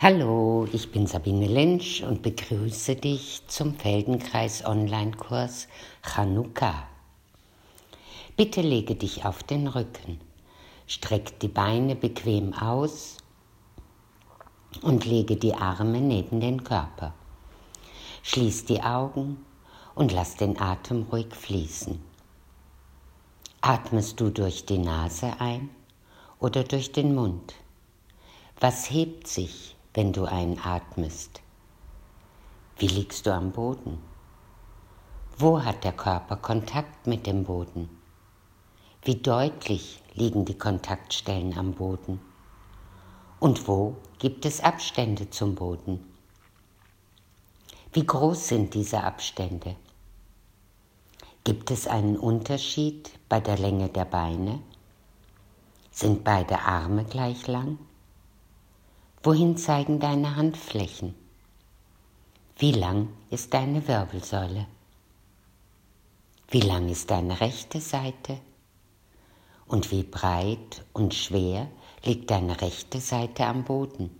Hallo, ich bin Sabine Lynch und begrüße dich zum Feldenkreis Online-Kurs Chanukka. Bitte lege dich auf den Rücken, streck die Beine bequem aus und lege die Arme neben den Körper. Schließ die Augen und lass den Atem ruhig fließen. Atmest du durch die Nase ein oder durch den Mund? Was hebt sich, wenn du einatmest? Wie liegst du am Boden? Wo hat der Körper Kontakt mit dem Boden? Wie deutlich liegen die Kontaktstellen am Boden? Und wo gibt es Abstände zum Boden? Wie groß sind diese Abstände? Gibt es einen Unterschied bei der Länge der Beine? Sind beide Arme gleich lang? Wohin zeigen deine Handflächen? Wie lang ist deine Wirbelsäule? Wie lang ist deine rechte Seite? Und wie breit und schwer liegt deine rechte Seite am Boden?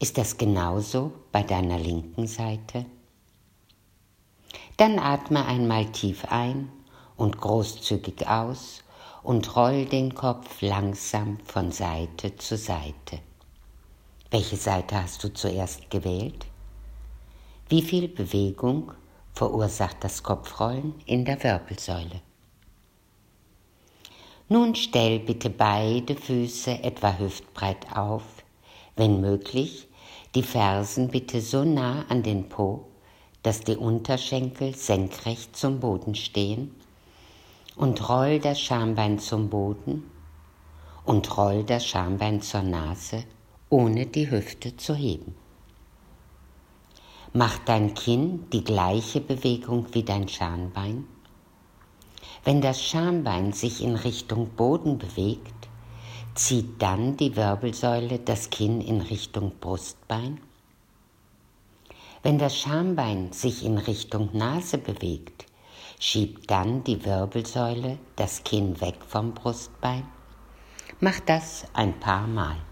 Ist das genauso bei deiner linken Seite? Dann atme einmal tief ein und großzügig aus und roll den Kopf langsam von Seite zu Seite. Welche Seite hast du zuerst gewählt? Wie viel Bewegung verursacht das Kopfrollen in der Wirbelsäule? Nun stell bitte beide Füße etwa hüftbreit auf, wenn möglich, die Fersen bitte so nah an den Po, dass die Unterschenkel senkrecht zum Boden stehen und roll das Schambein zum Boden und roll das Schambein zur Nase ohne die Hüfte zu heben. Macht dein Kinn die gleiche Bewegung wie dein Schambein? Wenn das Schambein sich in Richtung Boden bewegt, zieht dann die Wirbelsäule das Kinn in Richtung Brustbein? Wenn das Schambein sich in Richtung Nase bewegt, schiebt dann die Wirbelsäule das Kinn weg vom Brustbein? Mach das ein paar Mal.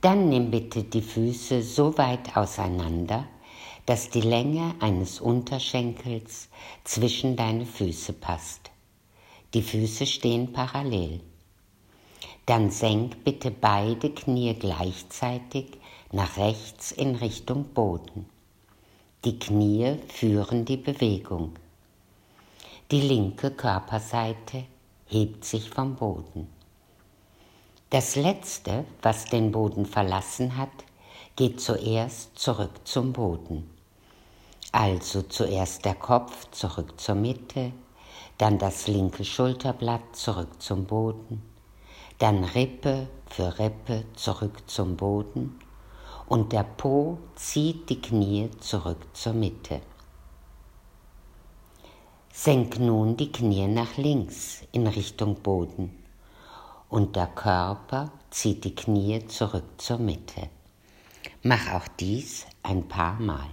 Dann nimm bitte die Füße so weit auseinander, dass die Länge eines Unterschenkels zwischen deine Füße passt. Die Füße stehen parallel. Dann senk bitte beide Knie gleichzeitig nach rechts in Richtung Boden. Die Knie führen die Bewegung. Die linke Körperseite hebt sich vom Boden. Das Letzte, was den Boden verlassen hat, geht zuerst zurück zum Boden. Also zuerst der Kopf zurück zur Mitte, dann das linke Schulterblatt zurück zum Boden, dann Rippe für Rippe zurück zum Boden und der Po zieht die Knie zurück zur Mitte. Senk nun die Knie nach links in Richtung Boden und der Körper zieht die Knie zurück zur Mitte. Mach auch dies ein paar Mal.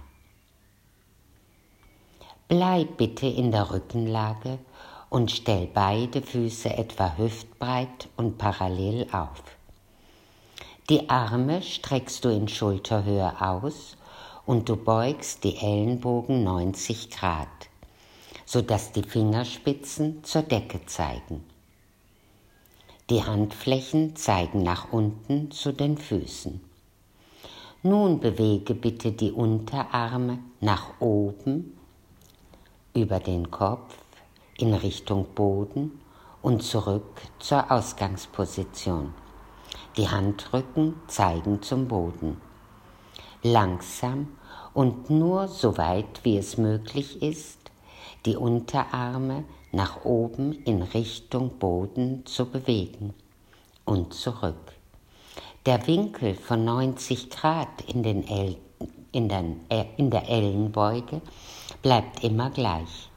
Bleib bitte in der Rückenlage und stell beide Füße etwa hüftbreit und parallel auf. Die Arme streckst du in Schulterhöhe aus und du beugst die Ellenbogen 90 Grad, sodass die Fingerspitzen zur Decke zeigen. Die Handflächen zeigen nach unten zu den Füßen. Nun bewege bitte die Unterarme nach oben über den Kopf in Richtung Boden und zurück zur Ausgangsposition. Die Handrücken zeigen zum Boden. Langsam und nur so weit wie es möglich ist, die Unterarme nach oben in Richtung Boden zu bewegen und zurück. Der Winkel von 90 Grad in, den El in, den, äh, in der Ellenbeuge bleibt immer gleich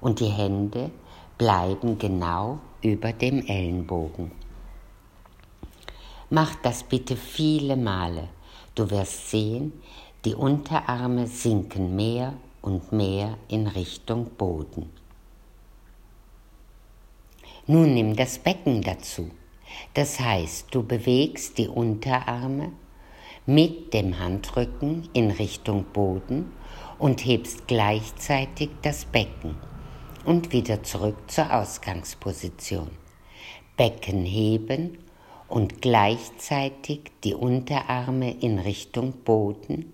und die Hände bleiben genau über dem Ellenbogen. Mach das bitte viele Male. Du wirst sehen, die Unterarme sinken mehr und mehr in Richtung Boden. Nun nimm das Becken dazu. Das heißt, du bewegst die Unterarme mit dem Handrücken in Richtung Boden und hebst gleichzeitig das Becken und wieder zurück zur Ausgangsposition. Becken heben und gleichzeitig die Unterarme in Richtung Boden,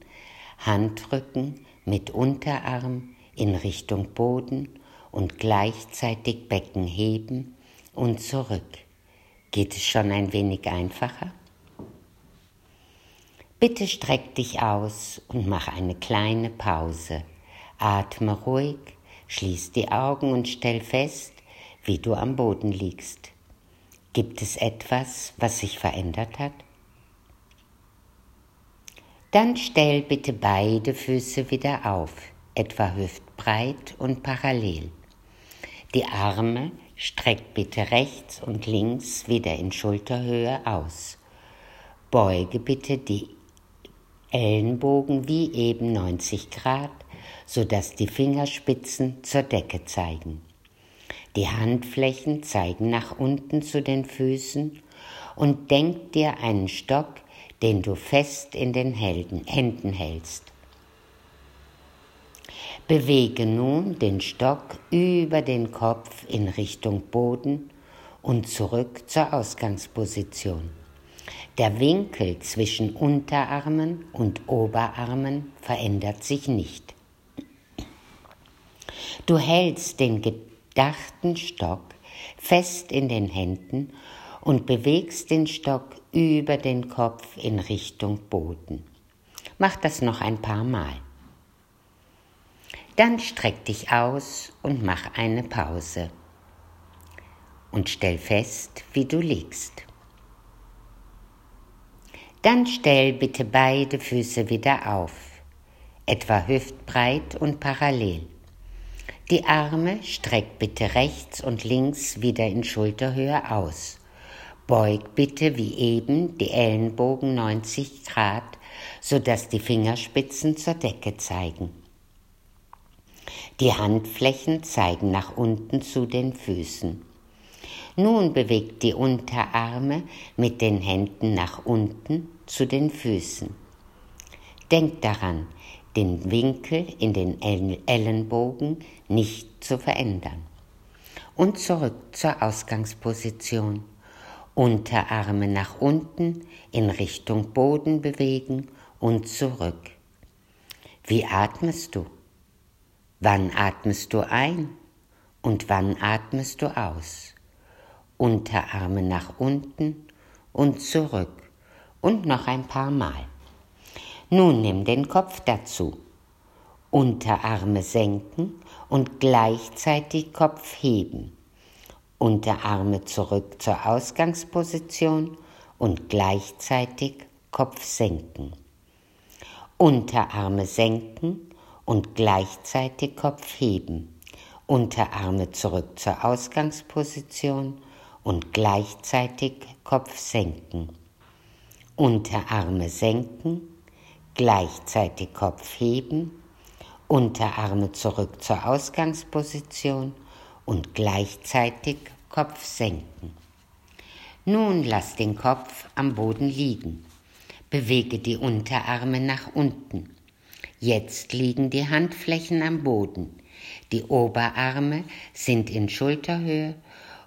Handrücken mit Unterarm in Richtung Boden und gleichzeitig Becken heben und zurück. Geht es schon ein wenig einfacher? Bitte streck dich aus und mach eine kleine Pause. Atme ruhig, schließ die Augen und stell fest, wie du am Boden liegst. Gibt es etwas, was sich verändert hat? Dann stell bitte beide Füße wieder auf, etwa hüftbreit und parallel. Die Arme streck bitte rechts und links wieder in Schulterhöhe aus. Beuge bitte die Ellenbogen wie eben 90 Grad, sodass die Fingerspitzen zur Decke zeigen. Die Handflächen zeigen nach unten zu den Füßen und denk dir einen Stock, den du fest in den Händen hältst. Bewege nun den Stock über den Kopf in Richtung Boden und zurück zur Ausgangsposition. Der Winkel zwischen Unterarmen und Oberarmen verändert sich nicht. Du hältst den gedachten Stock fest in den Händen und bewegst den Stock über den Kopf in Richtung Boden. Mach das noch ein paar Mal. Dann streck dich aus und mach eine Pause. Und stell fest, wie du liegst. Dann stell bitte beide Füße wieder auf, etwa hüftbreit und parallel. Die Arme streck bitte rechts und links wieder in Schulterhöhe aus. Beug bitte wie eben die Ellenbogen 90 Grad, sodass die Fingerspitzen zur Decke zeigen. Die Handflächen zeigen nach unten zu den Füßen. Nun bewegt die Unterarme mit den Händen nach unten zu den Füßen. Denk daran, den Winkel in den Ellenbogen nicht zu verändern. Und zurück zur Ausgangsposition. Unterarme nach unten in Richtung Boden bewegen und zurück. Wie atmest du? Wann atmest du ein und wann atmest du aus? Unterarme nach unten und zurück und noch ein paar Mal. Nun nimm den Kopf dazu. Unterarme senken und gleichzeitig Kopf heben. Unterarme zurück zur Ausgangsposition und gleichzeitig Kopf senken. Unterarme senken und gleichzeitig Kopf heben. Unterarme zurück zur Ausgangsposition und gleichzeitig Kopf senken. Unterarme senken Gleichzeitig Kopf heben, Unterarme zurück zur Ausgangsposition und gleichzeitig Kopf senken. Nun lass den Kopf am Boden liegen. Bewege die Unterarme nach unten. Jetzt liegen die Handflächen am Boden. Die Oberarme sind in Schulterhöhe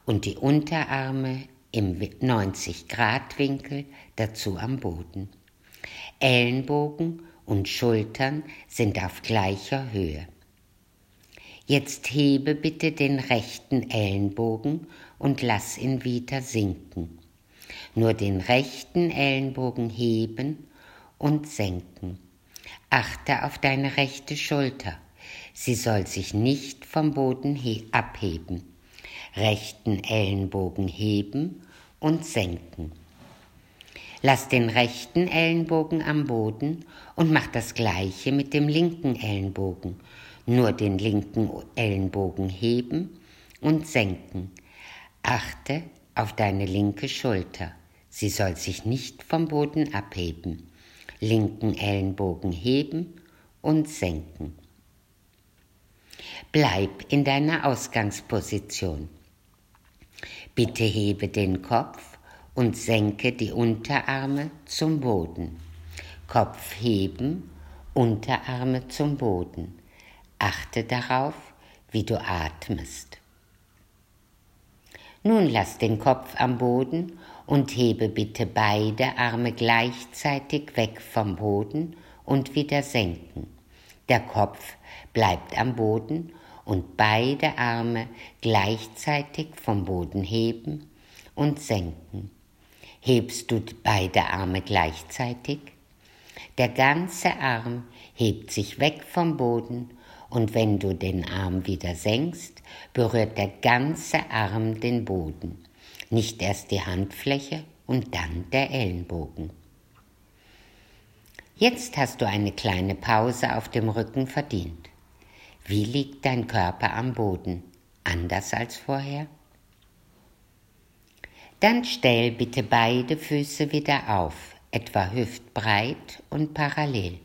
und die Unterarme im 90 Grad Winkel dazu am Boden. Ellenbogen und Schultern sind auf gleicher Höhe. Jetzt hebe bitte den rechten Ellenbogen und lass ihn wieder sinken. Nur den rechten Ellenbogen heben und senken. Achte auf deine rechte Schulter. Sie soll sich nicht vom Boden abheben. Rechten Ellenbogen heben und senken. Lass den rechten Ellenbogen am Boden und mach das gleiche mit dem linken Ellenbogen. Nur den linken Ellenbogen heben und senken. Achte auf deine linke Schulter. Sie soll sich nicht vom Boden abheben. Linken Ellenbogen heben und senken. Bleib in deiner Ausgangsposition. Bitte hebe den Kopf und senke die Unterarme zum Boden. Kopf heben, Unterarme zum Boden. Achte darauf, wie du atmest. Nun lass den Kopf am Boden und hebe bitte beide Arme gleichzeitig weg vom Boden und wieder senken. Der Kopf bleibt am Boden und beide Arme gleichzeitig vom Boden heben und senken. Hebst du beide Arme gleichzeitig? Der ganze Arm hebt sich weg vom Boden und wenn du den Arm wieder senkst, berührt der ganze Arm den Boden, nicht erst die Handfläche und dann der Ellenbogen. Jetzt hast du eine kleine Pause auf dem Rücken verdient. Wie liegt dein Körper am Boden? Anders als vorher? Dann stell bitte beide Füße wieder auf, etwa hüftbreit und parallel.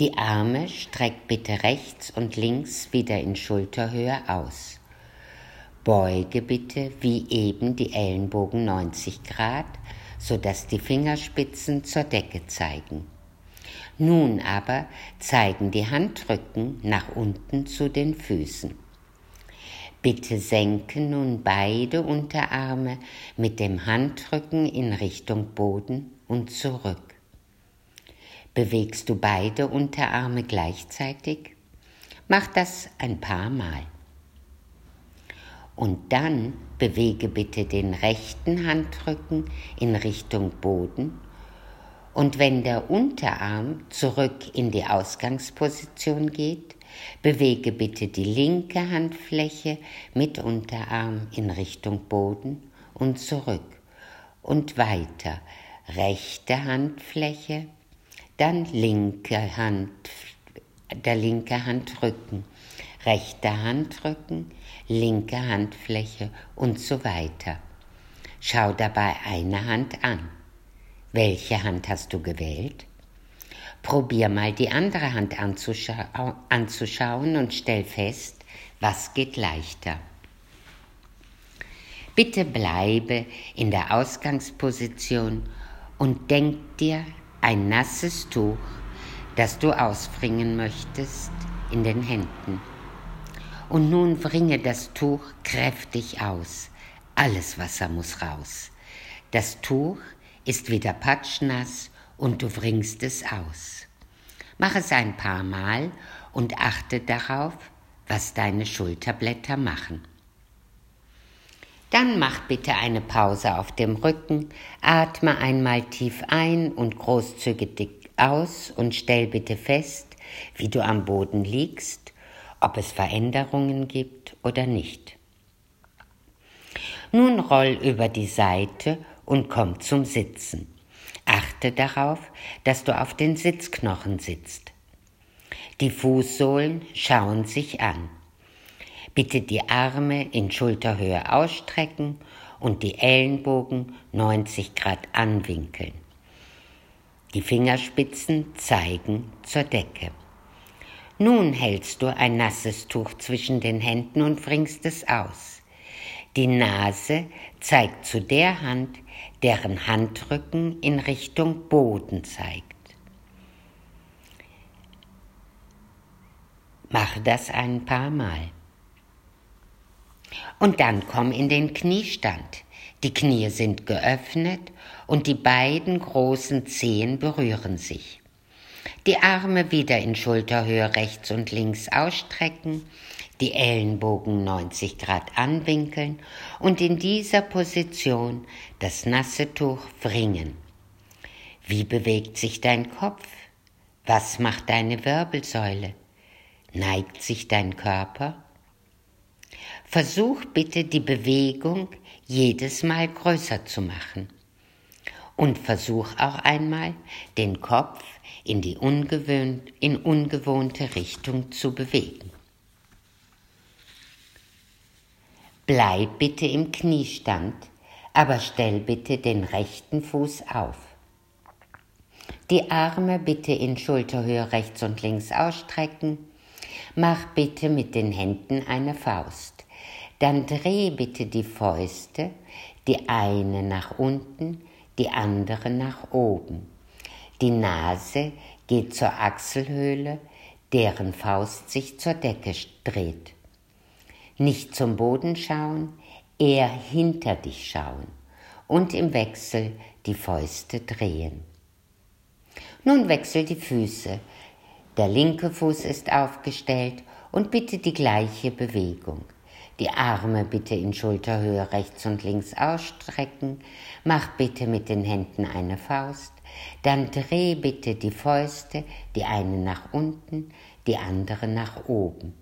Die Arme streck bitte rechts und links wieder in Schulterhöhe aus. Beuge bitte wie eben die Ellenbogen 90 Grad, sodass die Fingerspitzen zur Decke zeigen. Nun aber zeigen die Handrücken nach unten zu den Füßen. Bitte senke nun beide Unterarme mit dem Handrücken in Richtung Boden und zurück. Bewegst du beide Unterarme gleichzeitig? Mach das ein paar Mal. Und dann bewege bitte den rechten Handrücken in Richtung Boden. Und wenn der Unterarm zurück in die Ausgangsposition geht, bewege bitte die linke Handfläche mit Unterarm in Richtung Boden und zurück. Und weiter. Rechte Handfläche, dann linke Hand, der linke Handrücken, rechter Handrücken, linke Handfläche und so weiter. Schau dabei eine Hand an. Welche Hand hast du gewählt? Probier mal die andere Hand anzuschau anzuschauen und stell fest, was geht leichter. Bitte bleibe in der Ausgangsposition und denk dir ein nasses Tuch, das du ausbringen möchtest, in den Händen. Und nun bringe das Tuch kräftig aus. Alles Wasser muss raus. Das Tuch ist wieder patschnass und du bringst es aus. Mach es ein paar Mal und achte darauf, was deine Schulterblätter machen. Dann mach bitte eine Pause auf dem Rücken, atme einmal tief ein und großzügig aus und stell bitte fest, wie du am Boden liegst, ob es Veränderungen gibt oder nicht. Nun roll über die Seite und komm zum Sitzen. Achte darauf, dass du auf den Sitzknochen sitzt. Die Fußsohlen schauen sich an. Bitte die Arme in Schulterhöhe ausstrecken und die Ellenbogen 90 Grad anwinkeln. Die Fingerspitzen zeigen zur Decke. Nun hältst du ein nasses Tuch zwischen den Händen und bringst es aus. Die Nase zeigt zu der Hand, deren Handrücken in Richtung Boden zeigt. Mach das ein paar Mal. Und dann komm in den Kniestand. Die Knie sind geöffnet und die beiden großen Zehen berühren sich. Die Arme wieder in Schulterhöhe rechts und links ausstrecken, die Ellenbogen 90 Grad anwinkeln und in dieser Position das nasse Tuch wringen. Wie bewegt sich dein Kopf? Was macht deine Wirbelsäule? Neigt sich dein Körper? Versuch bitte die Bewegung jedes Mal größer zu machen. Und versuch auch einmal, den Kopf in die ungewöhnt, in ungewohnte Richtung zu bewegen. Bleib bitte im Kniestand, aber stell bitte den rechten Fuß auf. Die Arme bitte in Schulterhöhe rechts und links ausstrecken. Mach bitte mit den Händen eine Faust. Dann dreh bitte die Fäuste, die eine nach unten, die andere nach oben. Die Nase geht zur Achselhöhle, deren Faust sich zur Decke dreht. Nicht zum Boden schauen, eher hinter dich schauen und im Wechsel die Fäuste drehen. Nun wechsel die Füße. Der linke Fuß ist aufgestellt und bitte die gleiche Bewegung. Die Arme bitte in Schulterhöhe rechts und links ausstrecken. Mach bitte mit den Händen eine Faust. Dann dreh bitte die Fäuste, die eine nach unten, die andere nach oben.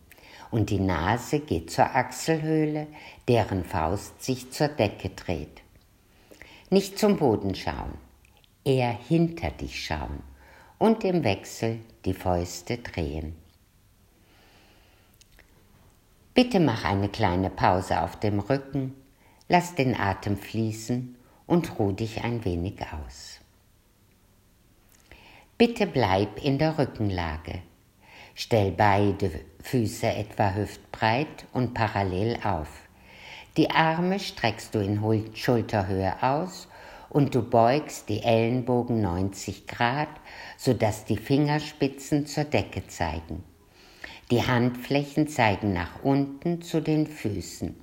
Und die Nase geht zur Achselhöhle, deren Faust sich zur Decke dreht. Nicht zum Boden schauen, eher hinter dich schauen und im Wechsel die Fäuste drehen. Bitte mach eine kleine Pause auf dem Rücken, lass den Atem fließen und ruh dich ein wenig aus. Bitte bleib in der Rückenlage. Stell beide Füße etwa hüftbreit und parallel auf. Die Arme streckst du in Schulterhöhe aus und du beugst die Ellenbogen 90 Grad, sodass die Fingerspitzen zur Decke zeigen. Die Handflächen zeigen nach unten zu den Füßen.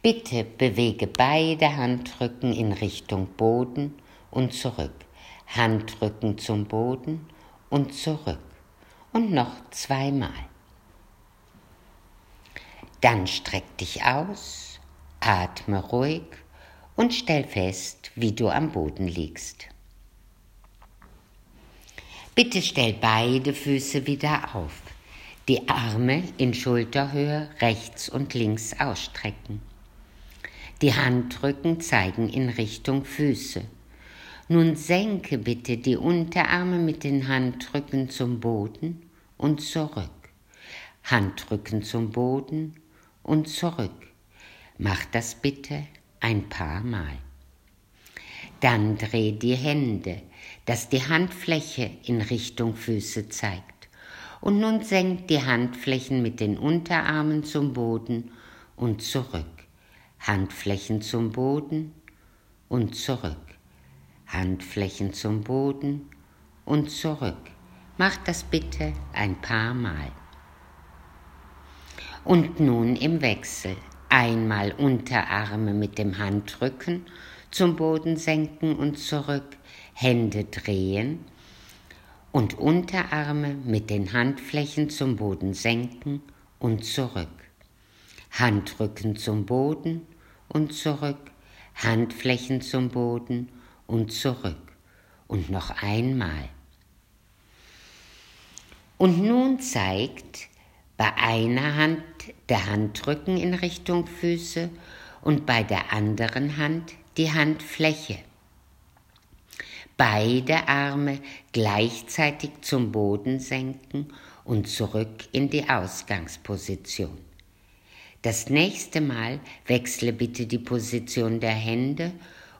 Bitte bewege beide Handrücken in Richtung Boden und zurück. Handrücken zum Boden und zurück. Und noch zweimal. Dann streck dich aus, atme ruhig und stell fest, wie du am Boden liegst. Bitte stell beide Füße wieder auf die Arme in Schulterhöhe rechts und links ausstrecken. Die Handrücken zeigen in Richtung Füße. Nun senke bitte die Unterarme mit den Handrücken zum Boden und zurück. Handrücken zum Boden und zurück. Mach das bitte ein paar Mal. Dann dreh die Hände, dass die Handfläche in Richtung Füße zeigt und nun senkt die Handflächen mit den Unterarmen zum Boden und zurück. Handflächen zum Boden und zurück. Handflächen zum Boden und zurück. Mach das bitte ein paar Mal. Und nun im Wechsel. Einmal Unterarme mit dem Handrücken zum Boden senken und zurück, Hände drehen und Unterarme mit den Handflächen zum Boden senken und zurück. Handrücken zum Boden und zurück, Handflächen zum Boden und zurück. Und noch einmal. Und nun zeigt bei einer Hand der Handrücken in Richtung Füße und bei der anderen Hand die Handfläche beide Arme gleichzeitig zum Boden senken und zurück in die Ausgangsposition. Das nächste Mal wechsle bitte die Position der Hände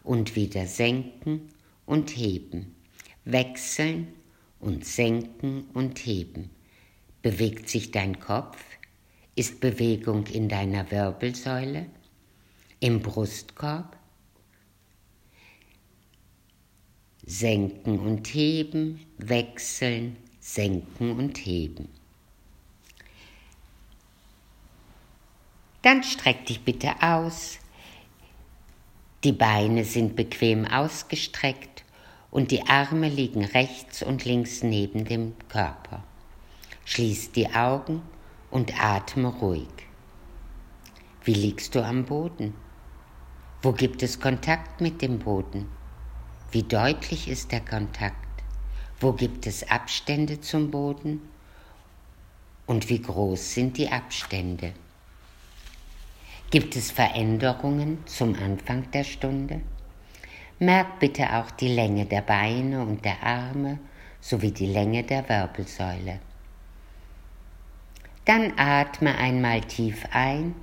und wieder senken und heben. Wechseln und senken und heben. Bewegt sich dein Kopf? Ist Bewegung in deiner Wirbelsäule? Im Brustkorb? senken und heben, wechseln, senken und heben. Dann streck dich bitte aus. Die Beine sind bequem ausgestreckt und die Arme liegen rechts und links neben dem Körper. Schließ die Augen und atme ruhig. Wie liegst du am Boden? Wo gibt es Kontakt mit dem Boden? Wie deutlich ist der Kontakt? Wo gibt es Abstände zum Boden? Und wie groß sind die Abstände? Gibt es Veränderungen zum Anfang der Stunde? Merk bitte auch die Länge der Beine und der Arme sowie die Länge der Wirbelsäule. Dann atme einmal tief ein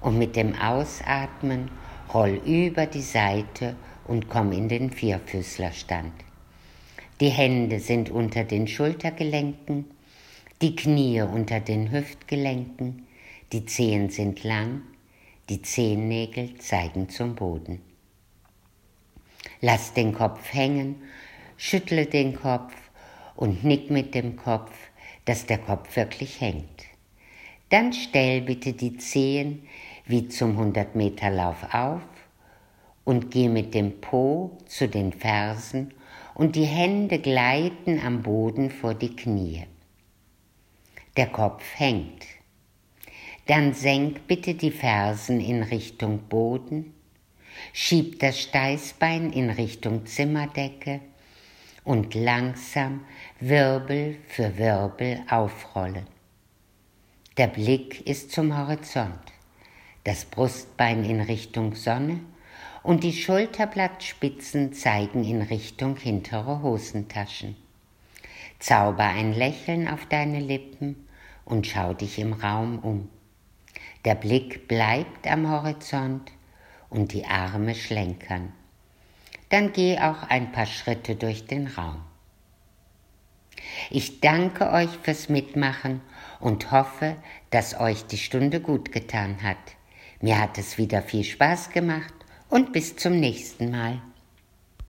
und mit dem Ausatmen roll über die Seite und komm in den Vierfüßlerstand. Die Hände sind unter den Schultergelenken, die Knie unter den Hüftgelenken, die Zehen sind lang, Die Zehennägel zeigen zum Boden. Lass den Kopf hängen, schüttle den Kopf und nick mit dem Kopf, dass der Kopf wirklich hängt. Dann stell bitte die Zehen wie zum 100-Meter-Lauf auf und geh mit dem Po zu den Fersen und die Hände gleiten am Boden vor die Knie. Der Kopf hängt. Dann senk bitte die Fersen in Richtung Boden, schieb das Steißbein in Richtung Zimmerdecke und langsam Wirbel für Wirbel aufrollen. Der Blick ist zum Horizont, das Brustbein in Richtung Sonne und die Schulterblattspitzen zeigen in Richtung hintere Hosentaschen. Zauber ein Lächeln auf deine Lippen und schau dich im Raum um. Der Blick bleibt am Horizont und die Arme schlenkern. Dann geh auch ein paar Schritte durch den Raum. Ich danke euch fürs Mitmachen und hoffe, dass euch die Stunde gut getan hat. Mir hat es wieder viel Spaß gemacht und bis zum nächsten Mal.